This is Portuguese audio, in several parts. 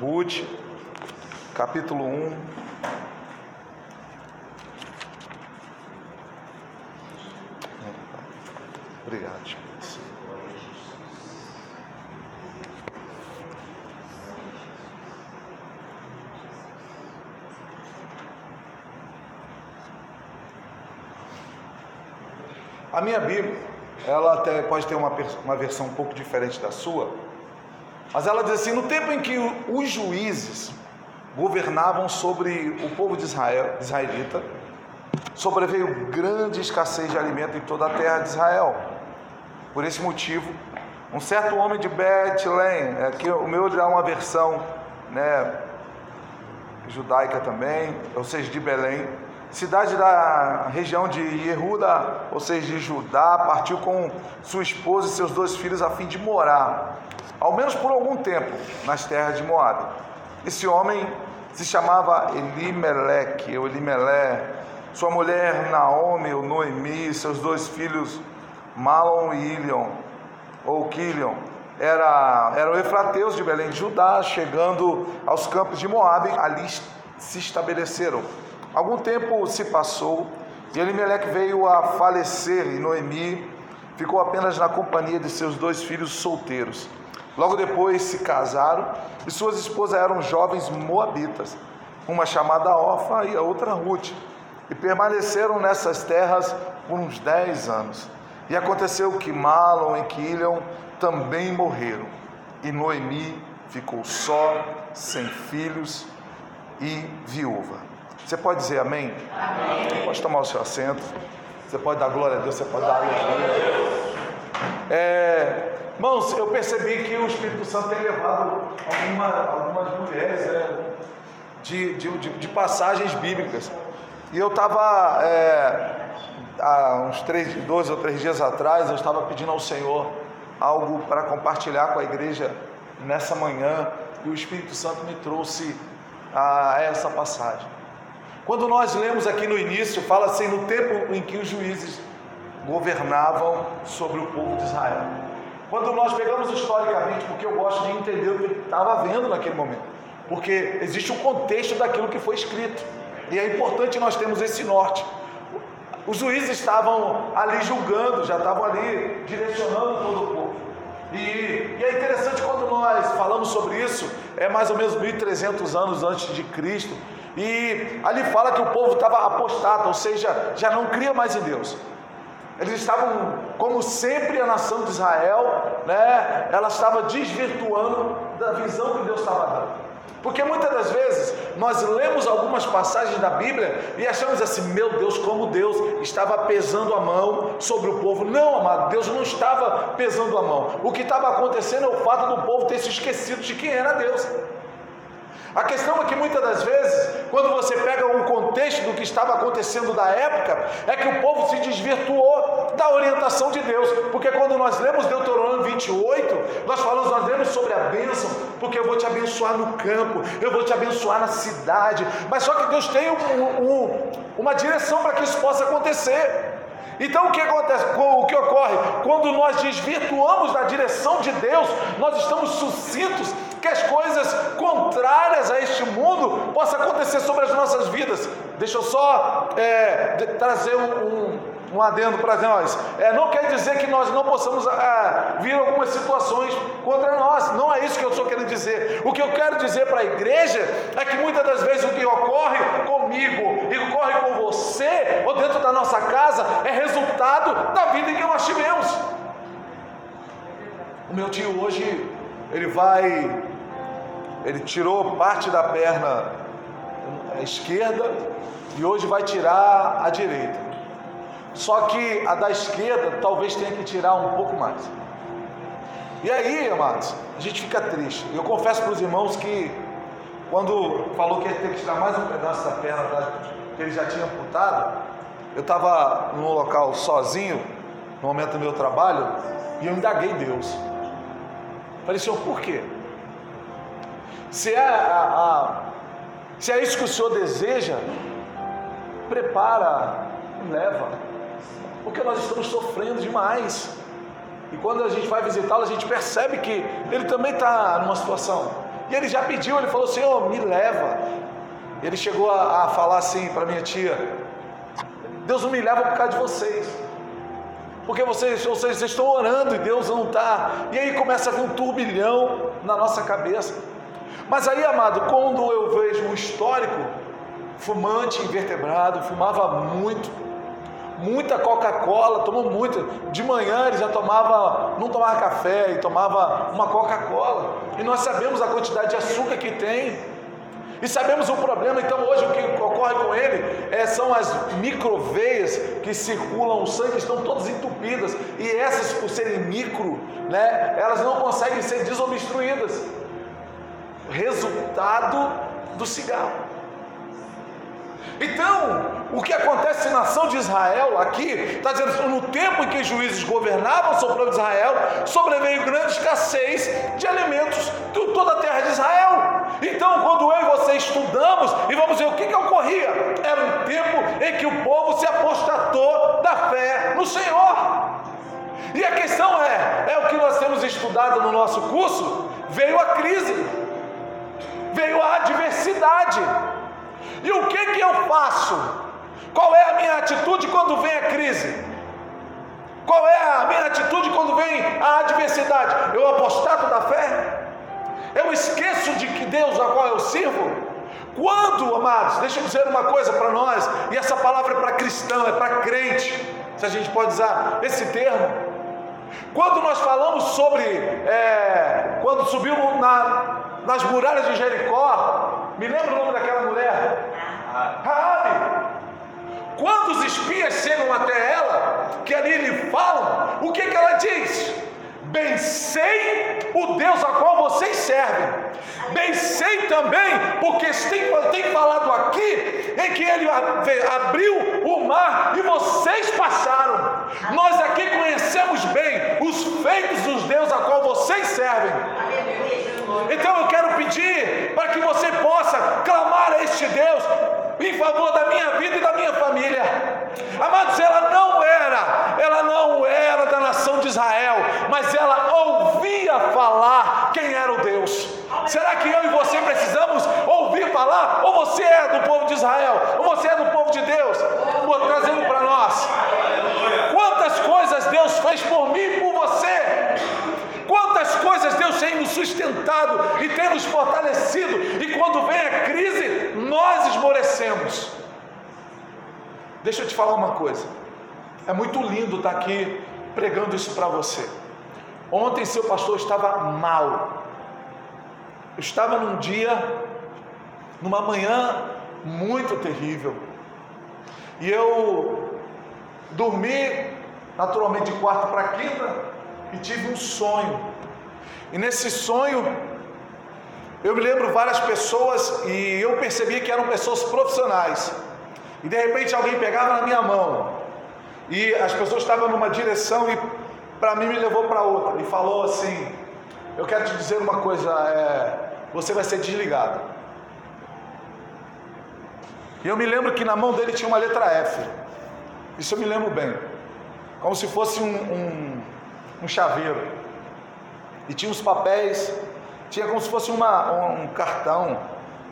Ruth, capítulo 1. Obrigado. A minha Bíblia, ela até pode ter uma, uma versão um pouco diferente da sua, mas ela diz assim: no tempo em que os juízes governavam sobre o povo de Israel, israelita, sobreveio grande escassez de alimento em toda a terra de Israel. Por esse motivo, um certo homem de Betlém, aqui o meu dá uma versão né, judaica também, ou seja, de Belém, cidade da região de Yehuda, ou seja, de Judá, partiu com sua esposa e seus dois filhos a fim de morar, ao menos por algum tempo, nas terras de Moab. Esse homem se chamava Elimelec, ou Elimelé, sua mulher Naomi, ou Noemi, seus dois filhos Malon e Ilion, ou Quilion, era, eram efrateus de Belém de Judá, chegando aos campos de Moab, ali se estabeleceram. Algum tempo se passou e Elimelec veio a falecer e Noemi ficou apenas na companhia de seus dois filhos solteiros. Logo depois se casaram e suas esposas eram jovens moabitas, uma chamada Ofa e a outra Ruth, e permaneceram nessas terras por uns dez anos. E aconteceu que Malon e Quilion também morreram, e Noemi ficou só, sem filhos e viúva. Você pode dizer amém? Amém. Pode tomar o seu assento. Você pode dar glória a Deus, você pode dar aleluia. É, irmãos, eu percebi que o Espírito Santo tem levado alguma, algumas mulheres é, de, de, de, de, passagens bíblicas. E eu estava, é, há uns três, dois ou três dias atrás, eu estava pedindo ao Senhor algo para compartilhar com a igreja nessa manhã. E o Espírito Santo me trouxe a essa passagem. Quando nós lemos aqui no início, fala assim: no tempo em que os juízes governavam sobre o povo de Israel. Quando nós pegamos historicamente, porque eu gosto de entender o que estava vendo naquele momento, porque existe um contexto daquilo que foi escrito, e é importante nós termos esse norte. Os juízes estavam ali julgando, já estavam ali direcionando todo o povo. E, e, é interessante quando nós falamos sobre isso, é mais ou menos 1300 anos antes de Cristo, e ali fala que o povo estava apostado, ou seja, já não cria mais em Deus. Eles estavam, como sempre, a nação de Israel, né? Ela estava desvirtuando da visão que Deus estava dando. Porque muitas das vezes nós lemos algumas passagens da Bíblia e achamos assim: meu Deus, como Deus estava pesando a mão sobre o povo. Não, amado, Deus não estava pesando a mão. O que estava acontecendo é o fato do povo ter se esquecido de quem era Deus. A questão é que muitas das vezes, quando você pega um contexto do que estava acontecendo da época, é que o povo se desvirtuou da orientação de Deus. Porque quando nós lemos Deuteronômio 28, nós falamos, nós lemos sobre a bênção, porque eu vou te abençoar no campo, eu vou te abençoar na cidade. Mas só que Deus tem um, um, uma direção para que isso possa acontecer. Então o que acontece? O que ocorre? Quando nós desvirtuamos da direção de Deus, nós estamos sucintos que as coisas contrárias a este mundo possam acontecer sobre as nossas vidas. Deixa eu só é, trazer um, um adendo para nós. É, não quer dizer que nós não possamos é, vir algumas situações contra nós. Não é isso que eu estou querendo dizer. O que eu quero dizer para a igreja é que muitas das vezes o que ocorre comigo e ocorre com você ou dentro da nossa casa é resultado da vida que nós tivemos. O meu tio hoje ele vai, ele tirou parte da perna esquerda e hoje vai tirar a direita. Só que a da esquerda talvez tenha que tirar um pouco mais. E aí, amados, a gente fica triste. Eu confesso para os irmãos que quando falou que ia ter que tirar mais um pedaço da perna que ele já tinha amputado, eu estava num local sozinho, no momento do meu trabalho, e eu indaguei Deus. Falei, Senhor, por quê? Se é, a, a, se é isso que o Senhor deseja, prepara e leva. Porque nós estamos sofrendo demais. E quando a gente vai visitá-lo, a gente percebe que ele também está numa situação. E ele já pediu, ele falou: Senhor, me leva. Ele chegou a, a falar assim para minha tia: Deus não me leva por causa de vocês. Porque vocês, vocês estão orando e Deus não está. E aí começa a vir um turbilhão na nossa cabeça. Mas aí, amado, quando eu vejo um histórico, fumante, invertebrado, fumava muito, muita Coca-Cola, tomou muita. De manhã ele já tomava, não tomava café e tomava uma Coca-Cola. E nós sabemos a quantidade de açúcar que tem. E sabemos o problema, então hoje o que ocorre com ele é, são as microveias que circulam o sangue, estão todas entupidas, e essas, por serem micro, né, elas não conseguem ser desobstruídas. Resultado do cigarro. Então, o que acontece na nação de Israel aqui, está dizendo no tempo em que os juízes governavam sobre o de Israel, sobreveio grande escassez de alimentos de toda a terra de Israel. Então, quando eu e você estudamos e vamos ver o que, que ocorria, era um tempo em que o povo se apostatou da fé no Senhor. E a questão é: é o que nós temos estudado no nosso curso? Veio a crise, veio a adversidade. E o que que eu faço? Qual é a minha atitude quando vem a crise? Qual é a minha atitude quando vem a adversidade? Eu apostato da fé? Eu esqueço de que Deus a qual eu sirvo? Quando, amados, deixa eu dizer uma coisa para nós, e essa palavra é para cristão, é para crente, se a gente pode usar esse termo. Quando nós falamos sobre é, quando subiu na, nas muralhas de Jericó, me lembra o nome daquela mulher? Raabe. Quando os espias chegam até ela, que ali lhe falam, o que, que ela diz? Bem sei o Deus a qual vocês servem. Bem sei também, porque tem, tem falado aqui em que ele abriu o mar e vocês passaram. Nós aqui conhecemos bem os feitos dos Deus a qual vocês servem. Então eu quero pedir para que você possa clamar a este Deus em favor da minha vida e da minha família. Amados, ela não era, ela não era da nação de Israel, mas ela ouvia falar quem era o Deus. Será que eu e você precisamos ouvir falar? Ou você é do povo de Israel? Ou você é do povo de Deus? Trazendo para nós. Quantas coisas Deus fez por mim e por tem nos sustentado e tem nos fortalecido, e quando vem a crise, nós esmorecemos. Deixa eu te falar uma coisa. É muito lindo estar aqui pregando isso para você. Ontem seu pastor estava mal. Eu estava num dia, numa manhã muito terrível. E eu dormi naturalmente de quarto para quinta e tive um sonho. E nesse sonho, eu me lembro várias pessoas e eu percebia que eram pessoas profissionais. E de repente alguém pegava na minha mão e as pessoas estavam numa direção e para mim me levou para outra e falou assim: Eu quero te dizer uma coisa, é, você vai ser desligado. E eu me lembro que na mão dele tinha uma letra F. Isso eu me lembro bem. Como se fosse um, um um chaveiro. E tinha os papéis, tinha como se fosse uma, um cartão.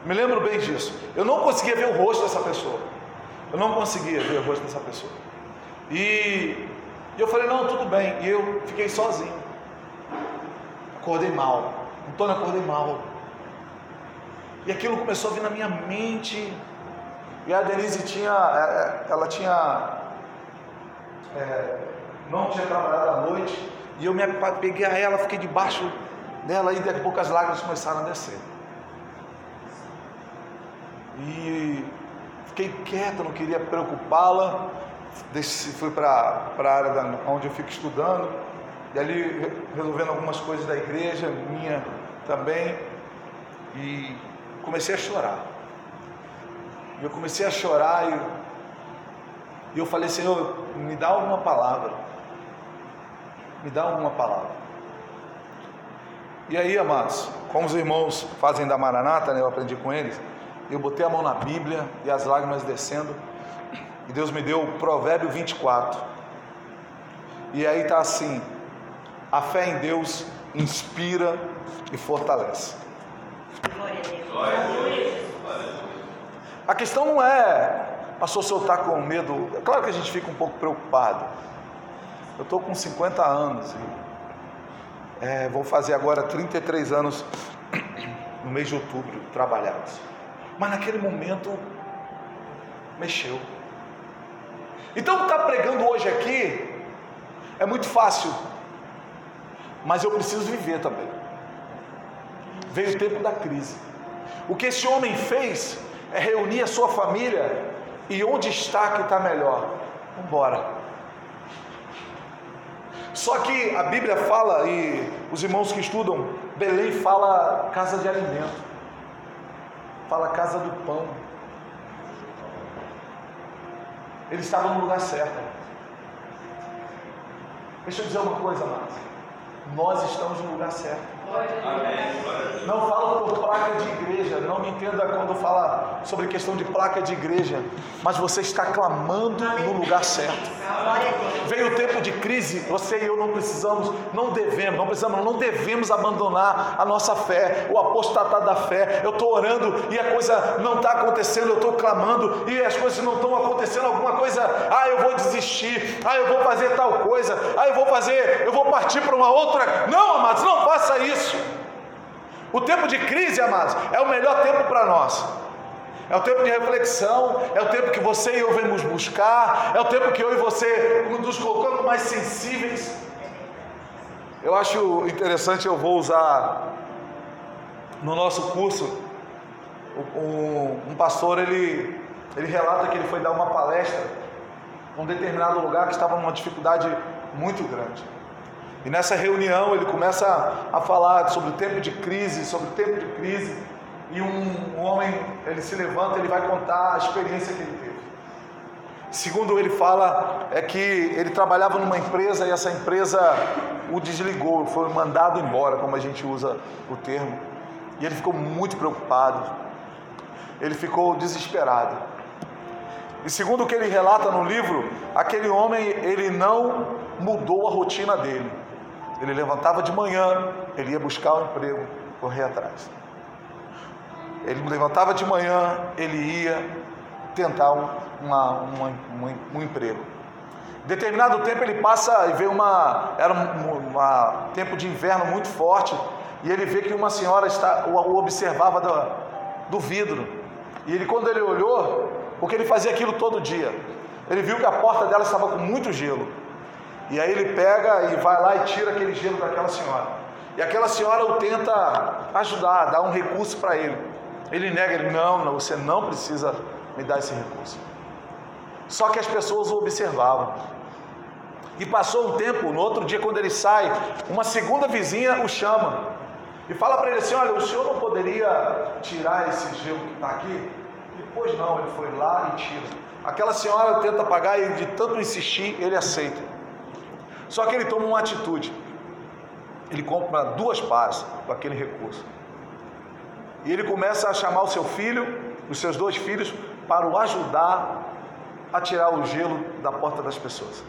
Me lembro bem disso. Eu não conseguia ver o rosto dessa pessoa. Eu não conseguia ver o rosto dessa pessoa. E, eu falei, não, tudo bem. E eu fiquei sozinho. Acordei mal. Antônio, acordei mal. E aquilo começou a vir na minha mente. E a Denise tinha, é, é, ela tinha, é, não tinha trabalhado à noite. E eu me peguei a ela, fiquei debaixo dela e daqui a pouco as lágrimas começaram a descer. E fiquei quieto, não queria preocupá-la. Fui para a área da, onde eu fico estudando, e ali resolvendo algumas coisas da igreja, minha também, e comecei a chorar. Eu comecei a chorar e, e eu falei, Senhor, me dá alguma palavra me dá uma palavra. E aí, amados, como os irmãos fazem da Maranata, né, eu aprendi com eles, eu botei a mão na Bíblia e as lágrimas descendo, e Deus me deu o Provérbio 24. E aí está assim: a fé em Deus inspira e fortalece. A questão não é, pastor, se eu está com medo. É claro que a gente fica um pouco preocupado. Eu estou com 50 anos e é, vou fazer agora 33 anos no mês de outubro trabalhados. Mas naquele momento mexeu. Então estar tá pregando hoje aqui é muito fácil, mas eu preciso viver também. Veio o tempo da crise. O que esse homem fez é reunir a sua família e onde está que está melhor? Vambora. Só que a Bíblia fala, e os irmãos que estudam, Belém fala casa de alimento, fala casa do pão. Ele estava no lugar certo. Deixa eu dizer uma coisa, amados. Nós estamos no lugar certo. Não falo por placa de igreja, não me entenda quando fala sobre questão de placa de igreja, mas você está clamando no lugar certo. Veio o tempo de crise, você e eu não precisamos, não devemos, não precisamos, não devemos abandonar a nossa fé, o apostatar da fé. Eu estou orando e a coisa não está acontecendo, eu estou clamando e as coisas não estão acontecendo, alguma coisa, ah, eu vou desistir, ah, eu vou fazer tal coisa, ah, eu vou fazer, eu vou partir para uma outra. Não, amados, não faça isso isso. O tempo de crise, amados, é o melhor tempo para nós. É o tempo de reflexão, é o tempo que você e eu vemos buscar, é o tempo que eu e você nos colocamos mais sensíveis. Eu acho interessante, eu vou usar no nosso curso, um, um pastor, ele, ele relata que ele foi dar uma palestra num determinado lugar que estava numa dificuldade muito grande. E nessa reunião ele começa a falar sobre o tempo de crise, sobre o tempo de crise. E um, um homem, ele se levanta, ele vai contar a experiência que ele teve. Segundo ele fala, é que ele trabalhava numa empresa e essa empresa o desligou, foi mandado embora, como a gente usa o termo. E ele ficou muito preocupado, ele ficou desesperado. E segundo o que ele relata no livro, aquele homem ele não mudou a rotina dele. Ele levantava de manhã, ele ia buscar o um emprego, correr atrás. Ele levantava de manhã, ele ia tentar um, uma, uma, uma, um emprego. Determinado tempo ele passa e vê uma. Era um tempo de inverno muito forte, e ele vê que uma senhora está, o, observava do, do vidro. E ele, quando ele olhou, porque ele fazia aquilo todo dia, ele viu que a porta dela estava com muito gelo. E aí ele pega e vai lá e tira aquele gelo daquela senhora. E aquela senhora o tenta ajudar, dar um recurso para ele. Ele nega, ele, não, não, você não precisa me dar esse recurso. Só que as pessoas o observavam. E passou um tempo, no outro dia, quando ele sai, uma segunda vizinha o chama e fala para ele assim: Olha, o senhor não poderia tirar esse gelo que está aqui? E pois não, ele foi lá e tira. Aquela senhora tenta pagar e de tanto insistir, ele aceita. Só que ele toma uma atitude. Ele compra duas pás com aquele recurso. E ele começa a chamar o seu filho, os seus dois filhos, para o ajudar a tirar o gelo da porta das pessoas.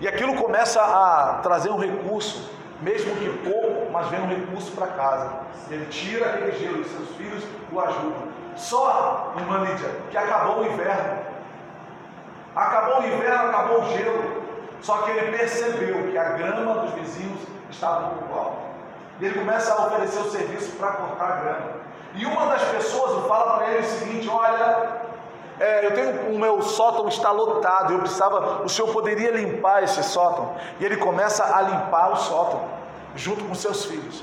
E aquilo começa a trazer um recurso, mesmo que pouco, mas vem um recurso para casa. Ele tira aquele gelo e seus filhos o ajudam. Só, irmã Lídia, que acabou o inverno. Acabou o inverno, acabou o gelo. Só que ele percebeu que a grama dos vizinhos estava um pouco alta. E ele começa a oferecer o serviço para cortar a grama. E uma das pessoas fala para ele o seguinte: Olha, é, eu tenho o meu sótão está lotado, eu precisava, o senhor poderia limpar esse sótão? E ele começa a limpar o sótão junto com seus filhos.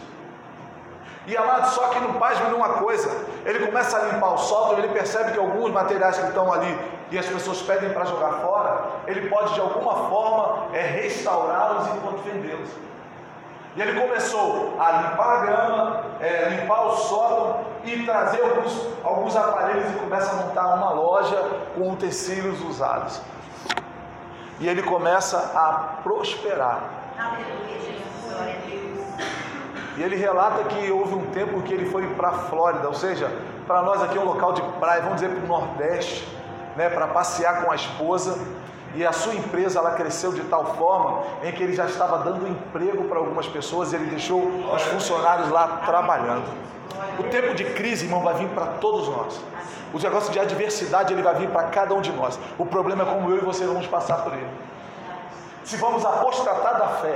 E amado, só que não faz uma coisa, ele começa a limpar o sótão, ele percebe que alguns materiais que estão ali e as pessoas pedem para jogar fora, ele pode de alguma forma é, restaurá-los enquanto vendê-los. E ele começou a limpar a grama, é, limpar o sótão e trazer alguns, alguns aparelhos e começa a montar uma loja com utensílios usados. E ele começa a prosperar. Aleluia, Jesus. E ele relata que houve um tempo que ele foi para a Flórida, ou seja, para nós aqui é um local de praia, vamos dizer para o Nordeste, né, para passear com a esposa. E a sua empresa ela cresceu de tal forma em que ele já estava dando emprego para algumas pessoas e ele deixou os funcionários lá trabalhando. O tempo de crise, irmão, vai vir para todos nós. O negócio de adversidade, ele vai vir para cada um de nós. O problema é como eu e você vamos passar por ele. Se vamos apostatar da fé.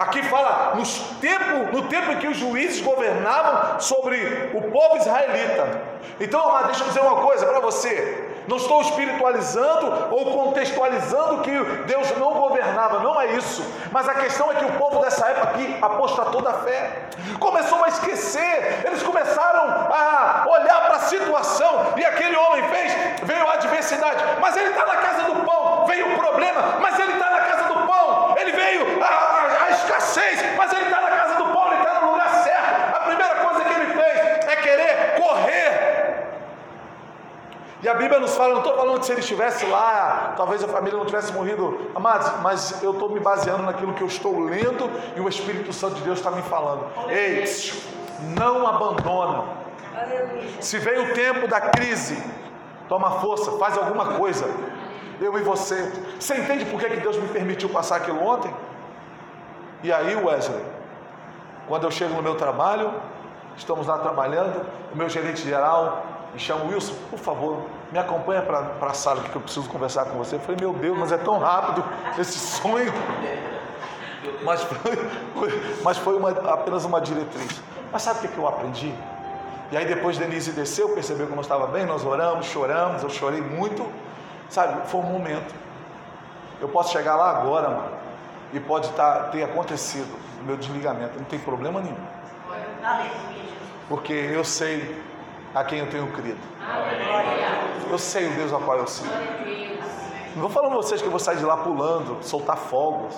Aqui fala nos tempo, no tempo em que os juízes governavam sobre o povo israelita. Então, amado, deixa eu dizer uma coisa para você. Não estou espiritualizando ou contextualizando que Deus não governava, não é isso. Mas a questão é que o povo dessa época aqui apostatou da fé, começou a esquecer, eles começaram a olhar para a situação, e aquele homem fez, veio a adversidade, mas ele está na casa do pão, veio o problema, mas ele está na casa do pão, ele veio a, a, a escassez, mas ele está na casa do pão, ele está no lugar certo. A primeira coisa que ele fez é querer correr e a Bíblia nos fala, não estou falando que se ele estivesse lá, talvez a família não tivesse morrido, amados, mas eu estou me baseando naquilo que eu estou lendo e o Espírito Santo de Deus está me falando. Ei, não abandona. Se veio o tempo da crise, toma força, faz alguma coisa. Eu e você. Você entende por que Deus me permitiu passar aquilo ontem? E aí, Wesley, quando eu chego no meu trabalho, estamos lá trabalhando, o meu gerente geral me chama Wilson, por favor, me acompanha para a sala que eu preciso conversar com você. Eu falei, meu Deus, mas é tão rápido esse sonho. Mas foi, mas foi uma, apenas uma diretriz. Mas sabe o que, eu aprendi? E aí depois Denise desceu, percebeu que eu não estava bem, nós oramos, choramos, eu chorei muito. Sabe, foi um momento. Eu posso chegar lá agora, mano, e pode tá, ter acontecido o meu desligamento, não tem problema nenhum. Porque eu sei a quem eu tenho crido. Eu sei o Deus a qual eu sirvo. Não vou falando vocês que eu vou sair de lá pulando, soltar fogos.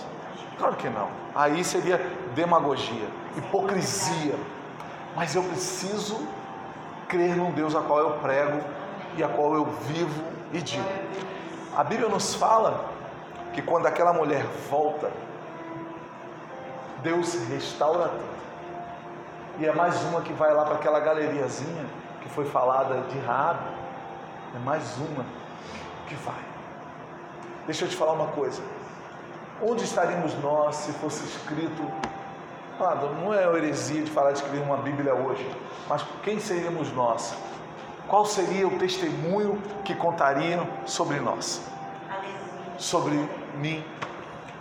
Claro que não. Aí seria demagogia, hipocrisia. Mas eu preciso crer num Deus a qual eu prego e a qual eu vivo e digo. A Bíblia nos fala que quando aquela mulher volta, Deus restaura tudo. E é mais uma que vai lá para aquela galeriazinha que foi falada de Raab, é mais uma que vai. Deixa eu te falar uma coisa. Onde estaríamos nós se fosse escrito? Claro, não é heresia de falar de escrever uma Bíblia hoje, mas quem seríamos nós? Qual seria o testemunho que contariam sobre nós? Sobre mim,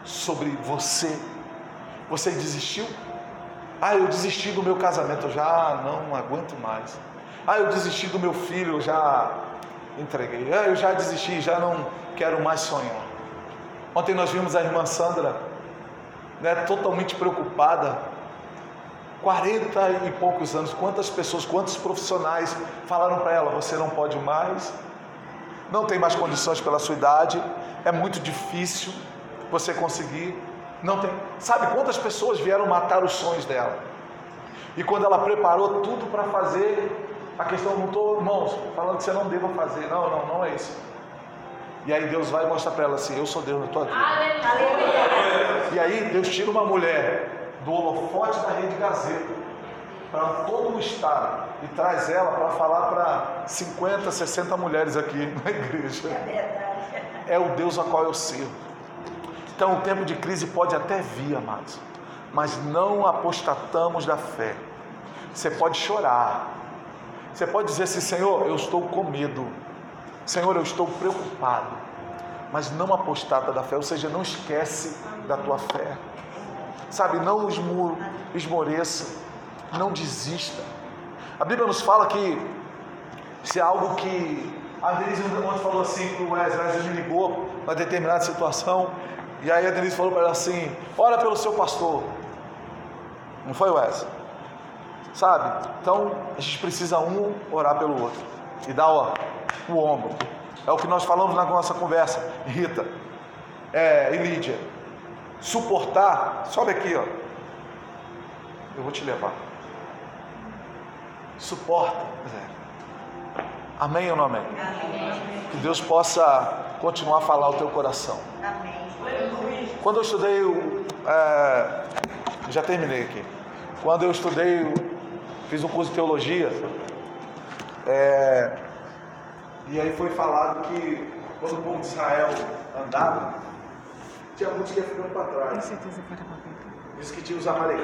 sobre você. Você desistiu? Ah, eu desisti do meu casamento, eu já não aguento mais. Ah, eu desisti do meu filho, eu já entreguei. Ah, eu já desisti, já não quero mais sonhar. Ontem nós vimos a irmã Sandra, né, totalmente preocupada. 40 e poucos anos, quantas pessoas, quantos profissionais falaram para ela: você não pode mais, não tem mais condições pela sua idade, é muito difícil você conseguir. Não tem. Sabe quantas pessoas vieram matar os sonhos dela? E quando ela preparou tudo para fazer, a questão não estou, irmãos, falando que você não deva fazer. Não, não, não é isso. E aí Deus vai mostrar para ela assim: Eu sou Deus na tua vida. E aí Deus tira uma mulher do holofote da rede Gazeta para todo o estado e traz ela para falar para 50, 60 mulheres aqui na igreja. É o Deus a qual eu sirvo. Então o tempo de crise pode até vir, amados, mas não apostatamos da fé. Você pode chorar, você pode dizer assim: Senhor, eu estou com medo. Senhor, eu estou preocupado. Mas não apostata da fé, ou seja, não esquece da tua fé. Sabe, não esmoreça, não desista. A Bíblia nos fala que se é algo que. A Denise ontem falou assim para o Wesley, Wesley me ligou para determinada situação, e aí a Denise falou para ela assim: ora pelo seu pastor. Não foi, Wesley? Sabe? Então a gente precisa um orar pelo outro e dar ó, o ombro. É o que nós falamos na nossa conversa, Rita é, e Lídia. Suportar, sobe aqui, ó. Eu vou te levar. Suporta. Amém ou não amém? amém? Que Deus possa continuar a falar o teu coração. Amém. Quando eu estudei, é, já terminei aqui. Quando eu estudei fiz um curso de teologia. É, e aí foi falado que quando o povo de Israel andava, tinha muitos que ia ficando para trás. Diz que tinha os amalequitas.